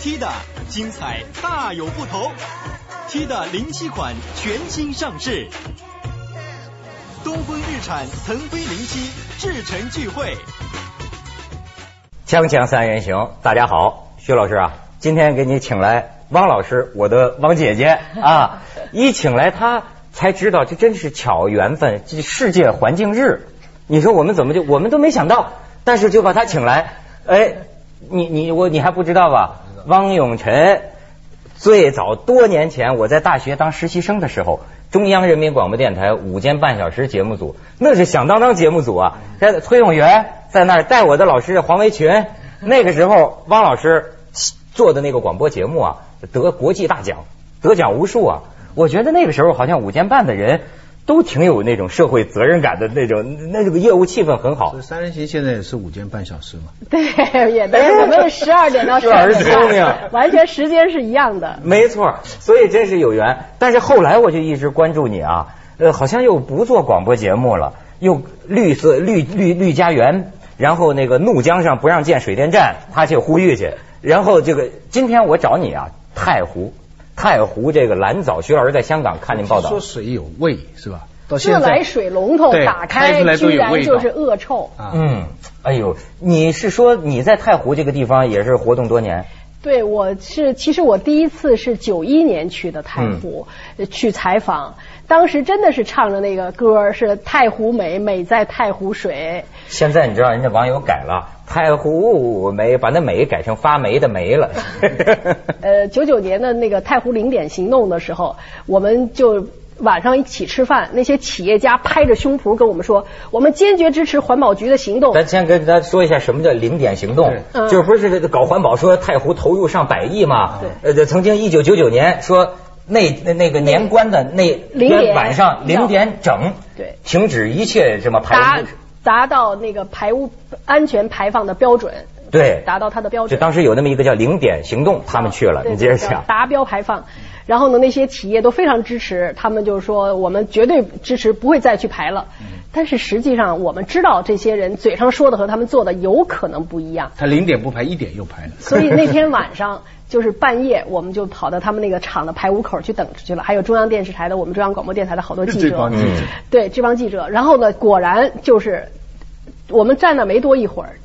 Tida 精彩大有不同。，T 的零七款全新上市。东风日产腾飞零七至诚聚会。锵锵三人行，大家好，薛老师啊，今天给你请来汪老师，我的汪姐姐啊，一请来她才知道，这真是巧缘分，这世界环境日，你说我们怎么就我们都没想到，但是就把她请来，哎，你你我你还不知道吧？汪永辰最早多年前我在大学当实习生的时候，中央人民广播电台午间半小时节目组，那是响当当节目组啊，在崔永元在那儿带我的老师黄维群，那个时候汪老师做的那个广播节目啊，得国际大奖，得奖无数啊。我觉得那个时候好像午间半的人都挺有那种社会责任感的那种，那这个业务气氛很好所以。三人行现在也是午间半小时嘛。对，也对，我们十二点到十二点，完全时间是一样的。没错，所以真是有缘。但是后来我就一直关注你啊，呃，好像又不做广播节目了，又绿色绿绿绿家园，然后那个怒江上不让建水电站，他去呼吁去。然后这个今天我找你啊，太湖，太湖这个蓝藻，徐老师在香港看您报道说，水有味是吧？到自现在来水龙头打开居然就是恶臭。啊，嗯，哎呦，你是说你在太湖这个地方也是活动多年？对，我是其实我第一次是九一年去的太湖、呃去采访，当时真的是唱着那个歌是太湖美，美在太湖水。现在你知道人家网友改了，太湖美，把那美改成发霉的霉了。呃，九九年的那个太湖零点行动的时候，我们就晚上一起吃饭，那些企业家拍着胸脯跟我们说，我们坚决支持环保局的行动。咱先跟大家说一下什么叫零点行动，嗯就是不是这个搞环保说太湖投入上百亿嘛？对呃，曾经一九九九年说那那那个年关的那晚上零点整，对停止一切什么排达污，达到那个排污安全排放的标准，对，达到它的标准。就当时有那么一个叫零点行动，他们去了，你接着对讲。达标排放。然后呢，那些企业都非常支持，他们就是说我们绝对支持，不会再去排了。嗯但是实际上，我们知道这些人嘴上说的和他们做的有可能不一样。他零点不排，一点又排了。所以那天晚上就是半夜，我们就跑到他们那个厂的排污口去等着去了，还有中央电视台的、我们中央广播电台的好多记者这帮，记者嗯对这帮记者。然后呢，果然就是我们站那没多一会儿，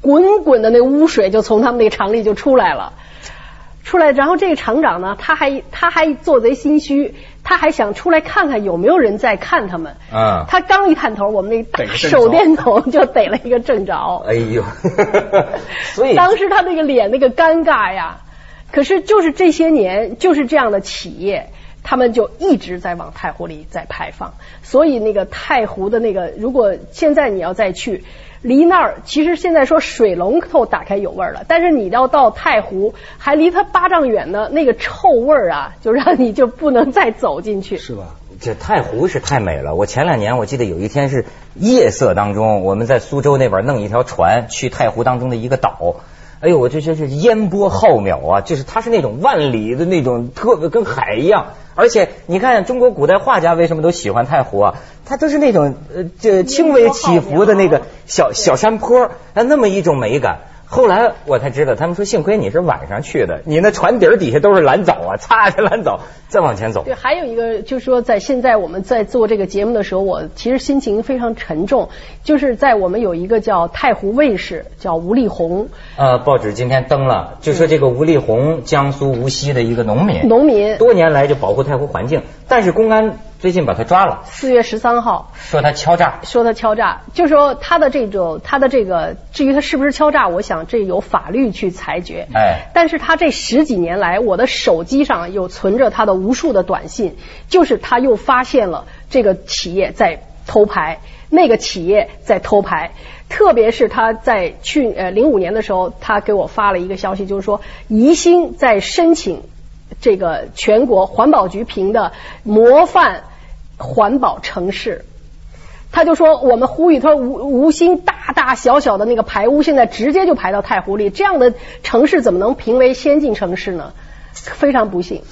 滚滚的那污水就从他们那个厂里就出来了。出来，然后这个厂长呢，他还他还做贼心虚，他还想出来看看有没有人在看他们。啊他刚一探头，我们那大手电筒就逮了一个正着。哎呦，所以当时他那个脸那个尴尬呀，可是就是这些年就是这样的企业，他们就一直在往太湖里在排放，所以那个太湖的那个，如果现在你要再去。离那儿，其实现在说水龙头打开有味儿了，但是你要到太湖，还离它八丈远呢，那个臭味儿啊，就让你就不能再走进去。是吧？这太湖是太美了。我前两年我记得有一天是夜色当中，我们在苏州那边弄一条船去太湖当中的一个岛。哎呦，我这真是烟波浩渺啊！就是它是那种万里的那种，特别跟海一样。而且你看中国古代画家为什么都喜欢太湖啊？它都是那种呃这轻微起伏的那个小小山坡，啊那么一种美感。后来我才知道，他们说幸亏你是晚上去的，你那船底儿底下都是蓝藻啊，擦着蓝藻再往前走。对，还有一个就是说，在现在我们在做这个节目的时候，我其实心情非常沉重。就是在我们有一个叫太湖卫视，叫吴丽红呃，报纸今天登了，就说这个吴丽红，江苏无锡的一个农民，农民，多年来就保护太湖环境，但是公安最近把他抓了，四月十三号说他敲诈。说他敲诈，就说他的这种他的这个，至于他是不是敲诈，我想这由法律去裁决。哎，但是他这十几年来，我的手机上有存着他的无数的短信，就是他又发现了这个企业在偷排，那个企业在偷排。特别是他在去呃零五年的时候，他给我发了一个消息，就是说宜兴在申请这个全国环保局评的模范环保城市。他就说，我们呼吁，他说吴吴兴大大小小的那个排污，现在直接就排到太湖里，这样的城市怎么能评为先进城市呢？非常不幸，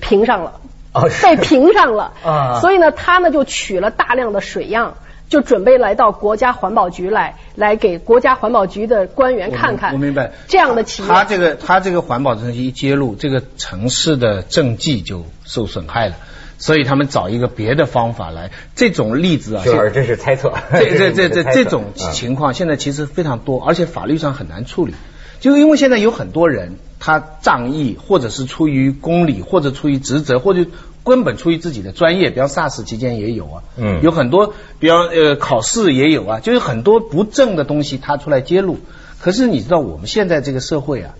评上了。哦，被评上了啊所以呢，他呢就取了大量的水样，就准备来到国家环保局来，来给国家环保局的官员看看。我明白。这样的企业，他这个他这个环保的东西一揭露，这个城市的政绩就受损害了。所以他们找一个别的方法来，这种例子啊，就是这是猜测。这这这 这这种情况现在其实非常多，而且法律上很难处理。就因为现在有很多人，他仗义，或者是出于公理，或者出于职责，或者根本出于自己的专业，比方 SARS 期间也有啊，嗯，有很多，比方呃考试也有啊，就有很多不正的东西他出来揭露。可是你知道我们现在这个社会啊，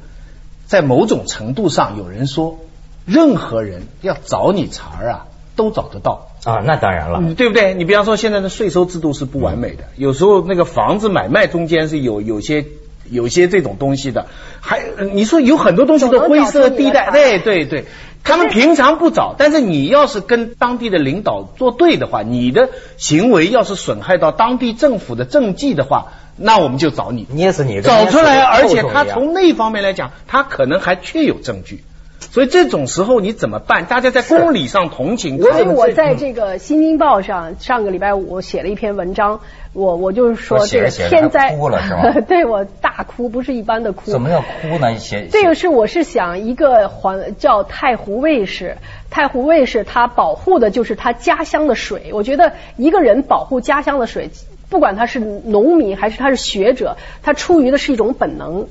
在某种程度上，有人说，任何人要找你茬儿啊，都找得到啊，那当然了，对不对？你比方说现在的税收制度是不完美的，有时候那个房子买卖中间是有有些。有些这种东西的，还你说有很多东西的灰色地带，对对对，他们平常不找，但是你要是跟当地的领导作对的话，你的行为要是损害到当地政府的政绩的话，那我们就找你捏死你，找出来，而且他从那方面来讲，他可能还确有证据。所以这种时候你怎么办？大家在公理上同情。所以我在这个《新京报》上上个礼拜五我写了一篇文章，我我就是说这个天灾哭了是吗？对我大哭，不是一般的哭。怎么要哭呢？写这个是我是想一个环叫太湖卫士，太湖卫士他保护的就是他家乡的水。我觉得一个人保护家乡的水，不管他是农民还是他是学者，他出于的是一种本能。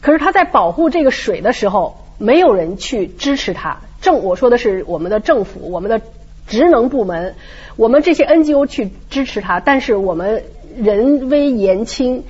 可是他在保护这个水的时候。没有人去支持他，政我说的是我们的政府，我们的职能部门，我们这些 NGO 去支持他，但是我们人微言轻，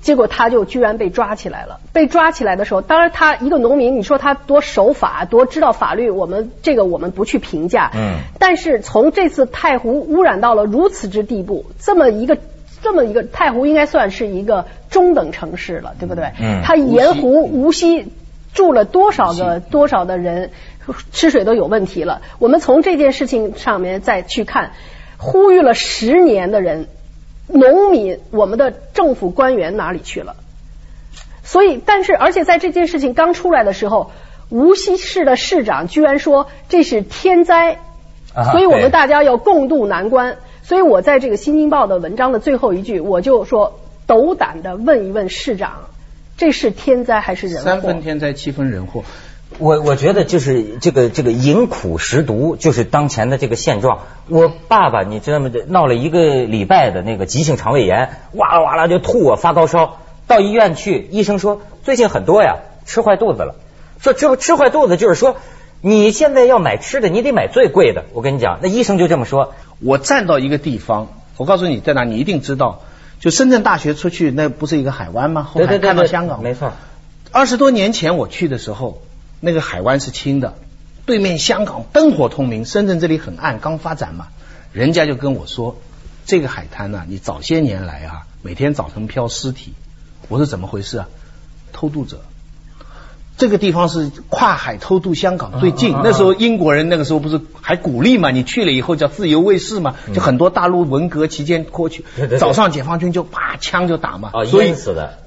结果他就居然被抓起来了。被抓起来的时候，当然他一个农民，你说他多守法，多知道法律，我们这个我们不去评价。嗯。但是从这次太湖污染到了如此之地步，这么一个这么一个太湖应该算是一个中等城市了，对不对？嗯。它沿湖无锡。住了多少个多少的人吃水都有问题了。我们从这件事情上面再去看，呼吁了十年的人，农民，我们的政府官员哪里去了？所以，但是而且在这件事情刚出来的时候，无锡市的市长居然说这是天灾，所以我们大家要共度难关。所以我在这个《新京报》的文章的最后一句，我就说斗胆的问一问市长。这是天灾还是人祸？三分天灾，七分人祸。我我觉得就是这个这个饮苦食毒，就是当前的这个现状。我爸爸你知道吗？闹了一个礼拜的那个急性肠胃炎，哇啦哇啦就吐啊，发高烧，到医院去，医生说最近很多呀，吃坏肚子了。说吃吃坏肚子就是说，你现在要买吃的，你得买最贵的。我跟你讲，那医生就这么说。我站到一个地方，我告诉你在哪，你一定知道。就深圳大学出去，那不是一个海湾吗？后来看到香港，没错。二十多年前我去的时候，那个海湾是清的，对面香港灯火通明，深圳这里很暗，刚发展嘛。人家就跟我说，这个海滩呢，你早些年来啊，每天早晨漂尸体。我说怎么回事啊？偷渡者。这个地方是跨海偷渡香港最近，那时候英国人那个时候不是还鼓励嘛？你去了以后叫自由卫士嘛，就很多大陆文革期间过去，早上解放军就啪枪就打嘛，所以死的，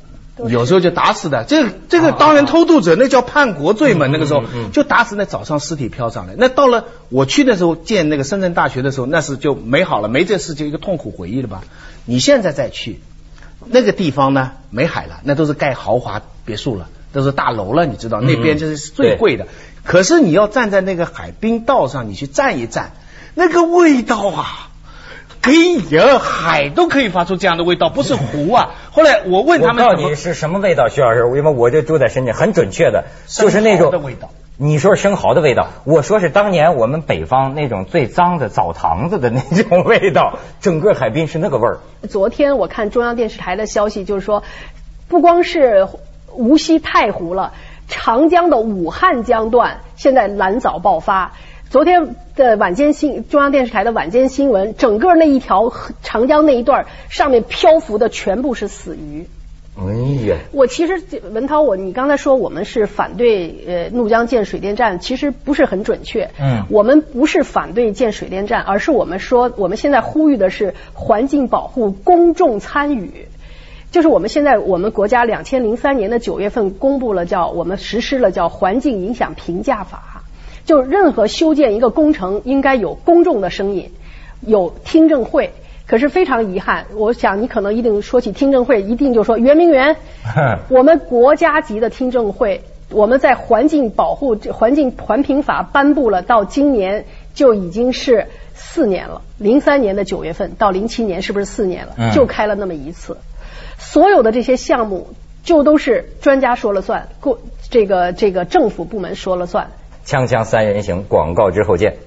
有时候就打死的。这这个当然偷渡者那叫叛国罪嘛，那个时候就打死那早上尸体飘上来。那到了我去的时候见那个深圳大学的时候，那是就没好了，没这事就一个痛苦回忆了吧？你现在再去那个地方呢，没海了，那都是盖豪华别墅了。都是大楼了，你知道那边就是最贵的。可是你要站在那个海滨道上，你去站一站，那个味道啊，哎呀，海都可以发出这样的味道，不是湖啊。后来我问他们，我告诉你是什么味道，徐老师，因为我就住在深圳，很准确的，就是那种的味道。你说生蚝的味道，我说是当年我们北方那种最脏的澡堂子的那种味道，整个海滨是那个味儿。昨天我看中央电视台的消息，就是说不光是。无锡太湖了，长江的武汉江段现在蓝藻爆发。昨天的晚间新中央电视台的晚间新闻，整个那一条长江那一段上面漂浮的全部是死鱼。哎呀！我其实文涛，我你刚才说我们是反对呃怒江建水电站，其实不是很准确。嗯。我们不是反对建水电站，而是我们说我们现在呼吁的是环境保护，公众参与。就是我们现在，我们国家两千零三年的九月份公布了叫我们实施了叫环境影响评价法，就任何修建一个工程应该有公众的声音，有听证会，可是非常遗憾，我想你可能一定说起听证会，一定就说圆明园，我们国家级的听证会，我们在环境保护、环境环评法颁布了，到今年就已经是四年了。零三年的九月份到零七年，是不是四年了？就开了那么一次，所有的这些项目就都是专家说了算，过这个这个政府部门说了算。锵锵三人行，广告之后见。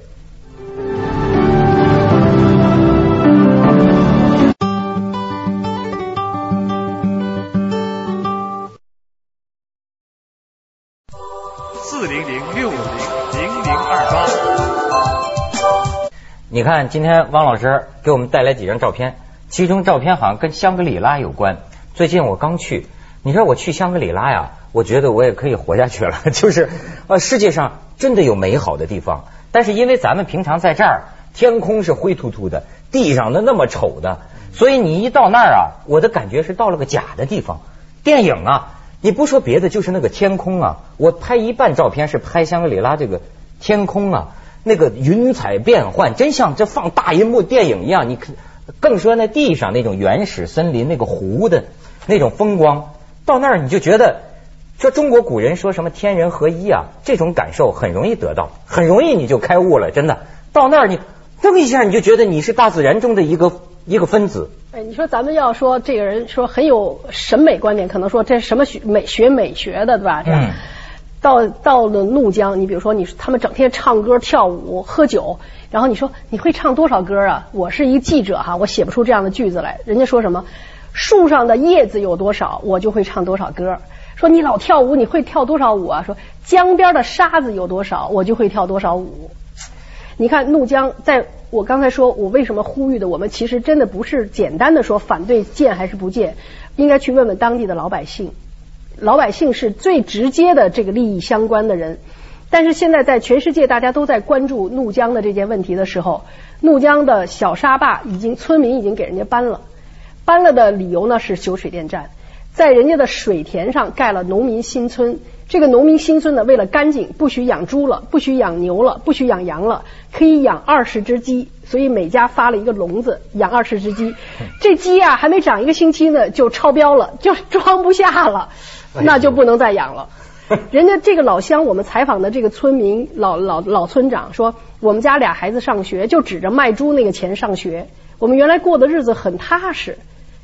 你看，今天汪老师给我们带来几张照片，其中照片好像跟香格里拉有关。最近我刚去，你说我去香格里拉呀，我觉得我也可以活下去了。就是呃，世界上真的有美好的地方，但是因为咱们平常在这儿，天空是灰秃秃的，地上的那么丑的，所以你一到那儿啊，我的感觉是到了个假的地方。电影啊，你不说别的，就是那个天空啊，我拍一半照片是拍香格里拉这个天空啊。那个云彩变幻，真像这放大银幕电影一样。你看更说那地上那种原始森林，那个湖的那种风光，到那儿你就觉得，说中国古人说什么天人合一啊，这种感受很容易得到，很容易你就开悟了。真的，到那儿你噔一下，你就觉得你是大自然中的一个一个分子。哎，你说咱们要说这个人说很有审美观点，可能说这是什么学美学美学的，对吧？嗯。到到了怒江，你比如说你他们整天唱歌跳舞喝酒，然后你说你会唱多少歌啊？我是一个记者哈，我写不出这样的句子来。人家说什么树上的叶子有多少，我就会唱多少歌。说你老跳舞，你会跳多少舞啊？说江边的沙子有多少，我就会跳多少舞。你看怒江，在我刚才说我为什么呼吁的，我们其实真的不是简单的说反对建还是不建，应该去问问当地的老百姓。老百姓是最直接的这个利益相关的人，但是现在在全世界大家都在关注怒江的这件问题的时候，怒江的小沙坝已经村民已经给人家搬了，搬了的理由呢是修水电站，在人家的水田上盖了农民新村，这个农民新村呢为了干净，不许养猪了，不许养牛了，不许养羊了，可以养二十只鸡，所以每家发了一个笼子养二十只鸡，这鸡啊还没长一个星期呢就超标了，就装不下了。那就不能再养了。人家这个老乡，我们采访的这个村民老老老村长说，我们家俩孩子上学就指着卖猪那个钱上学。我们原来过的日子很踏实，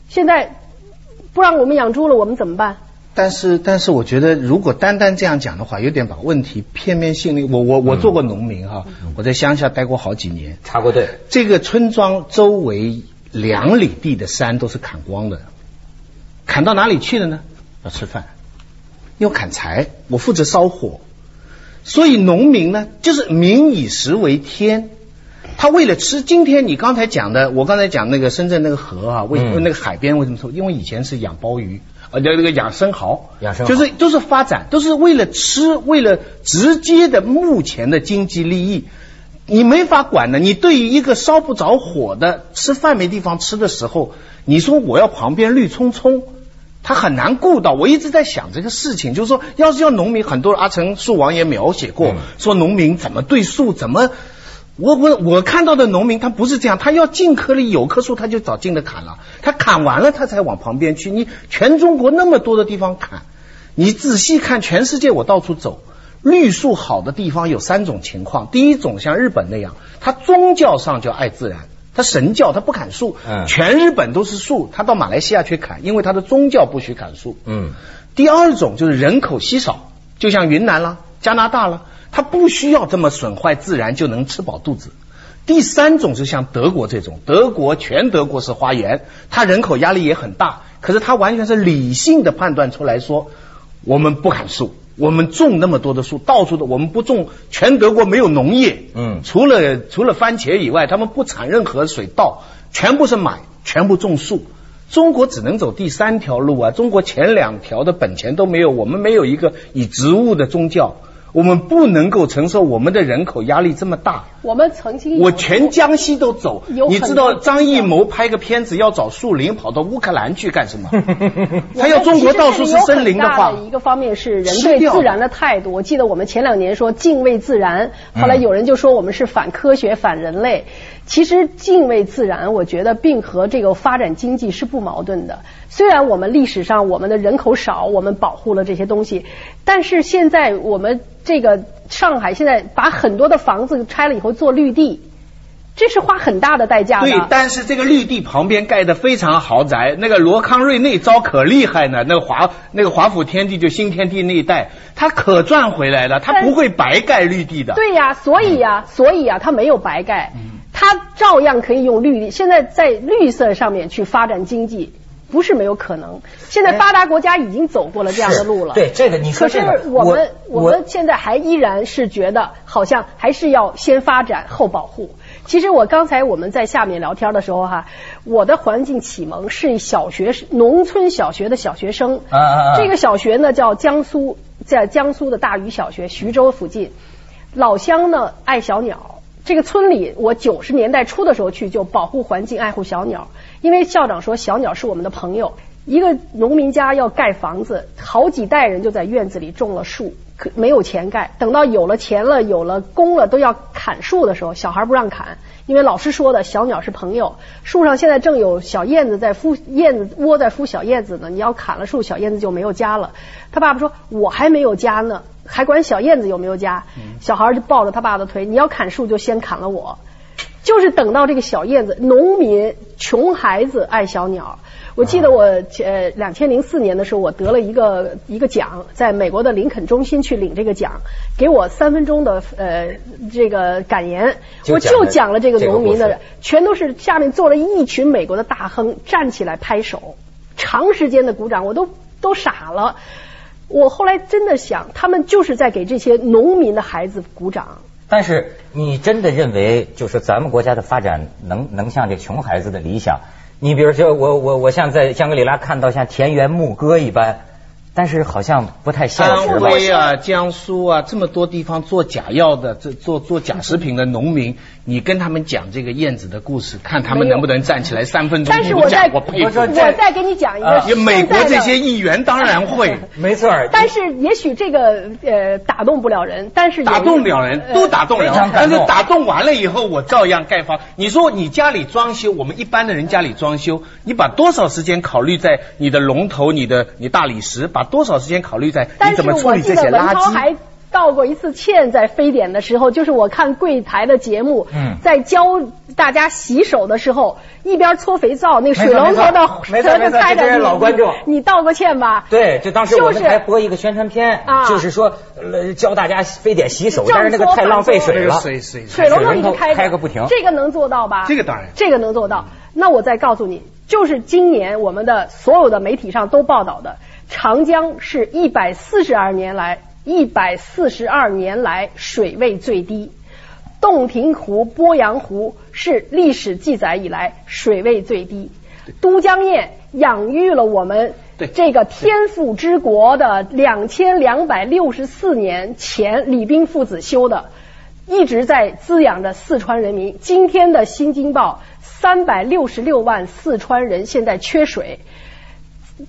现在不让我们养猪了，我们怎么办？但是但是，我觉得如果单单这样讲的话，有点把问题片面性的。我我我做过农民哈，我在乡下待过好几年，插过队。这个村庄周围两里地的山都是砍光的，砍到哪里去了呢？要吃饭。要砍柴，我负责烧火，所以农民呢，就是民以食为天。他为了吃，今天你刚才讲的，我刚才讲那个深圳那个河啊，为那个海边为什么说？因为以前是养鲍鱼，呃，那个养生蚝，养生就是都是发展，都是为了吃，为了直接的目前的经济利益，你没法管的。你对于一个烧不着火的，吃饭没地方吃的时候，你说我要旁边绿葱葱。他很难顾到，我一直在想这个事情，就是说，要是要农民，很多阿成树王也描写过，说农民怎么对树，怎么，我我我看到的农民他不是这样，他要近棵里有棵树，他就找近的砍了，他砍完了他才往旁边去。你全中国那么多的地方砍，你仔细看全世界，我到处走，绿树好的地方有三种情况，第一种像日本那样，他宗教上叫爱自然。他神教，他不砍树，全日本都是树，他到马来西亚去砍，因为他的宗教不许砍树。嗯，第二种就是人口稀少，就像云南啦、加拿大啦，他不需要这么损坏自然就能吃饱肚子。第三种是像德国这种，德国全德国是花园，他人口压力也很大，可是他完全是理性的判断出来说，我们不砍树。我们种那么多的树，到处的我们不种，全德国没有农业，嗯，除了除了番茄以外，他们不产任何水稻，全部是买，全部种树。中国只能走第三条路啊，中国前两条的本钱都没有，我们没有一个以植物的宗教。我们不能够承受我们的人口压力这么大。我们曾经，我全江西都走。你知道张艺谋拍个片子要找树林，跑到乌克兰去干什么？他要中国到处是森林的话，一个方面是人对自然的态度。我记得我们前两年说敬畏自然，后来有人就说我们是反科学、反人类。其实敬畏自然，我觉得并和这个发展经济是不矛盾的。虽然我们历史上我们的人口少，我们保护了这些东西，但是现在我们这个上海现在把很多的房子拆了以后做绿地。这是花很大的代价的。对，但是这个绿地旁边盖的非常豪宅，那个罗康瑞那招可厉害呢。那个华那个华府天地就新天地那一带，他可赚回来了，他不会白盖绿地的。对呀，所以呀，所以呀，他没有白盖，他照样可以用绿地。现在在绿色上面去发展经济，不是没有可能。现在发达国家已经走过了这样的路了。对这个，你说这个，可是我们我们现在还依然是觉得，好像还是要先发展后保护。其实我刚才我们在下面聊天的时候哈，我的环境启蒙是小学农村小学的小学生。啊啊啊！这个小学呢叫江苏，在江苏的大余小学，徐州附近。老乡呢爱小鸟，这个村里我九十年代初的时候去就保护环境，爱护小鸟。因为校长说小鸟是我们的朋友。一个农民家要盖房子，好几代人就在院子里种了树。可没有钱盖，等到有了钱了，有了工了，都要砍树的时候，小孩不让砍，因为老师说的小鸟是朋友，树上现在正有小燕子在孵燕子窝在孵小燕子呢，你要砍了树，小燕子就没有家了。他爸爸说，我还没有家呢，还管小燕子有没有家？小孩就抱着他爸的腿，你要砍树就先砍了我，就是等到这个小燕子，农民穷孩子爱小鸟。我记得我呃两千零四年的时候，我得了一个一个奖，在美国的林肯中心去领这个奖，给我三分钟的呃这个感言，我就讲了这个农民的，全都是下面坐了一群美国的大亨站起来拍手，长时间的鼓掌，我都都傻了。我后来真的想，他们就是在给这些农民的孩子鼓掌。但是你真的认为，就是咱们国家的发展能能像这穷孩子的理想？你比如说，我我我像在香格里拉看到像田园牧歌一般。但是好像不太现实。安徽啊、江苏啊，这么多地方做假药的、做做做假食品的农民，你跟他们讲这个燕子的故事，看他们能不能站起来三分钟但是我再我我再给你讲一个。美国这些议员当然会，没错。但是也许这个呃打动不了人，但是打动了人，都打动人。但是打动完了以后，我照样盖房。你说你家里装修，我们一般的人家里装修，你把多少时间考虑在你的龙头、你的你大理石把。多少时间考虑在你怎么处理这些垃圾？还道过一次歉，在非典的时候，就是我看柜台的节目，在教大家洗手的时候，一边搓肥皂，那个水龙头的盒子开着，老观众，你道过歉吧？对，就当时我们还播一个宣传片，就是说教大家非典洗手，但是那个太浪费水了，水水水龙头一直开开个不停，这个能做到吧？这个当然，这个能做到。那我再告诉你，就是今年我们的所有的媒体上都报道的。长江是一百四十二年来一百四十二年来水位最低，洞庭湖、鄱阳湖是历史记载以来水位最低。都江堰养育了我们这个天府之国的两千两百六十四年前李冰父子修的，一直在滋养着四川人民。今天的新京报三百六十六万四川人现在缺水。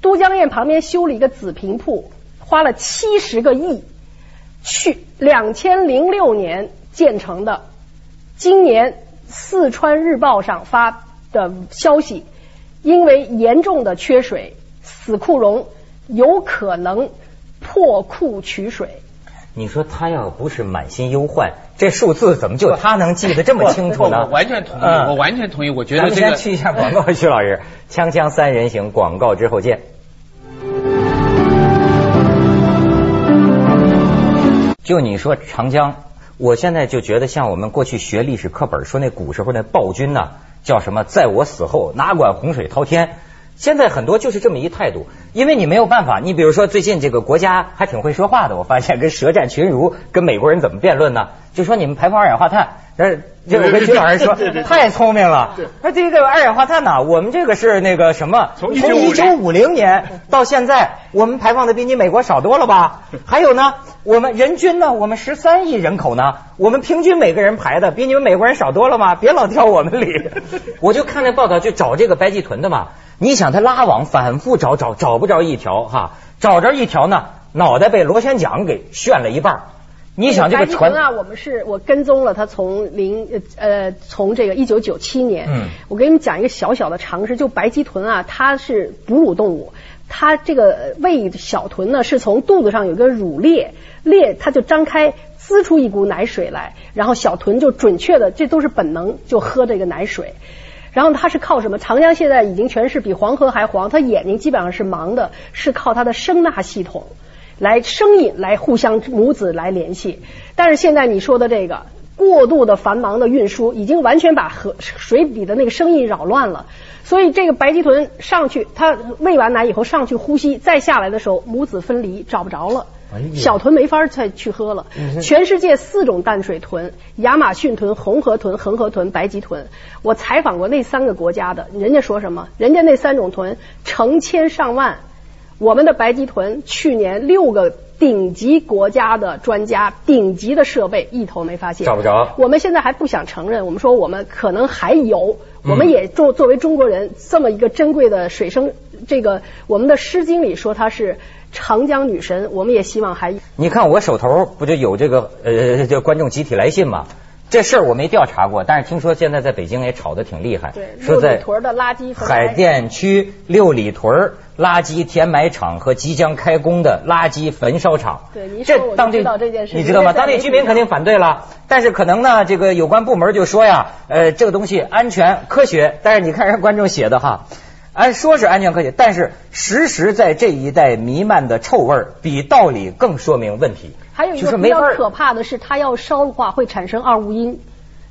都江堰旁边修了一个紫坪铺，花了七十个亿，去两千零六年建成的。今年四川日报上发的消息，因为严重的缺水，死库容有可能破库取水。你说他要不是满心忧患，这数字怎么就他能记得这么清楚呢？我完全同意，我完全同意。我觉得这个。先去一下广告，徐老师，锵锵三人行广告之后见。就你说长江，我现在就觉得像我们过去学历史课本说那古时候那暴君呢，叫什么？在我死后哪管洪水滔天。现在很多就是这么一态度，因为你没有办法。你比如说最近这个国家还挺会说话的，我发现跟舌战群儒，跟美国人怎么辩论呢？就说你们排放二氧化碳，呃，就我跟徐老师说，太聪明了。说这个二氧化碳呢，我们这个是那个什么？从一九五零年到现在，我们排放的比你美国少多了吧？还有呢，我们人均呢，我们十三亿人口呢，我们平均每个人排的比你们美国人少多了吗？别老挑我们理。我就看那报道，就找这个白济豚的嘛。你想他拉网反复找找找不着一条哈，找着一条呢，脑袋被螺旋桨给旋了一半。你想这个船啊，我们是我跟踪了他从零呃从这个一九九七年，嗯，我给你们讲一个小小的常识，就白鳍豚啊，它是哺乳动物，它这个喂小豚呢是从肚子上有个乳裂，裂它就张开滋出一股奶水来，然后小豚就准确的这都是本能就喝这个奶水。然后它是靠什么？长江现在已经全是比黄河还黄，它眼睛基本上是盲的，是靠它的声纳系统来声音来互相母子来联系。但是现在你说的这个过度的繁忙的运输，已经完全把河水底的那个声音扰乱了。所以这个白鳍豚上去，它喂完奶以后上去呼吸，再下来的时候母子分离，找不着了。小豚没法再去喝了。全世界四种淡水豚：亚马逊豚、红河豚、恒河豚、白鳍豚。我采访过那三个国家的，人家说什么？人家那三种豚成千上万，我们的白鳍豚去年六个顶级国家的专家、顶级的设备一头没发现，找不着。我们现在还不想承认，我们说我们可能还有，我们也作作为中国人这么一个珍贵的水生，这个我们的《诗经》里说它是。长江女神，我们也希望还。你看我手头不就有这个呃，叫观众集体来信吗？这事儿我没调查过，但是听说现在在北京也吵得挺厉害。对，说在屯的垃圾海淀区六里屯垃圾填埋场和即将开工的垃圾焚烧厂。对，你说我知道这件事。你知道吗？当地居民肯定反对了，但是可能呢，这个有关部门就说呀，呃，这个东西安全科学。但是你看人观众写的哈。按说是安全科学，但是实时在这一带弥漫的臭味儿比道理更说明问题。还有一个比较可怕的是，它要烧的话会产生二物阴，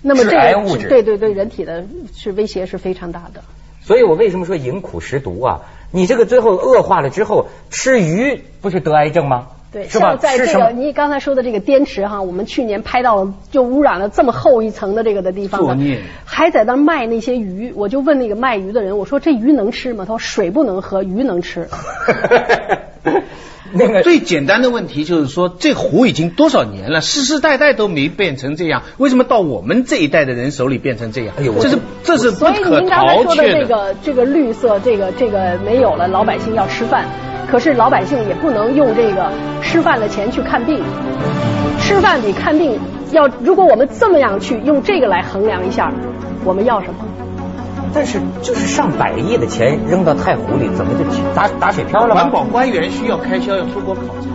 那么这个对对对人体的是威胁是非常大的。所以我为什么说饮苦食毒啊？你这个最后恶化了之后，吃鱼不是得癌症吗？对，像在这个你刚才说的这个滇池哈，我们去年拍到了就污染了这么厚一层的这个的地方，还在那卖那些鱼，我就问那个卖鱼的人，我说这鱼能吃吗？他说水不能喝，鱼能吃。那个最简单的问题就是说，这湖已经多少年了，世世代代都没变成这样，为什么到我们这一代的人手里变成这样？哎呦，这是这是不可所以您刚才说的这个这个绿色，这个这个没有了，老百姓要吃饭。可是老百姓也不能用这个吃饭的钱去看病，吃饭比看病要。如果我们这么样去用这个来衡量一下，我们要什么？但是就是上百亿的钱扔到太湖里，怎么就打打水漂了？环保官员需要开销，要出国考察。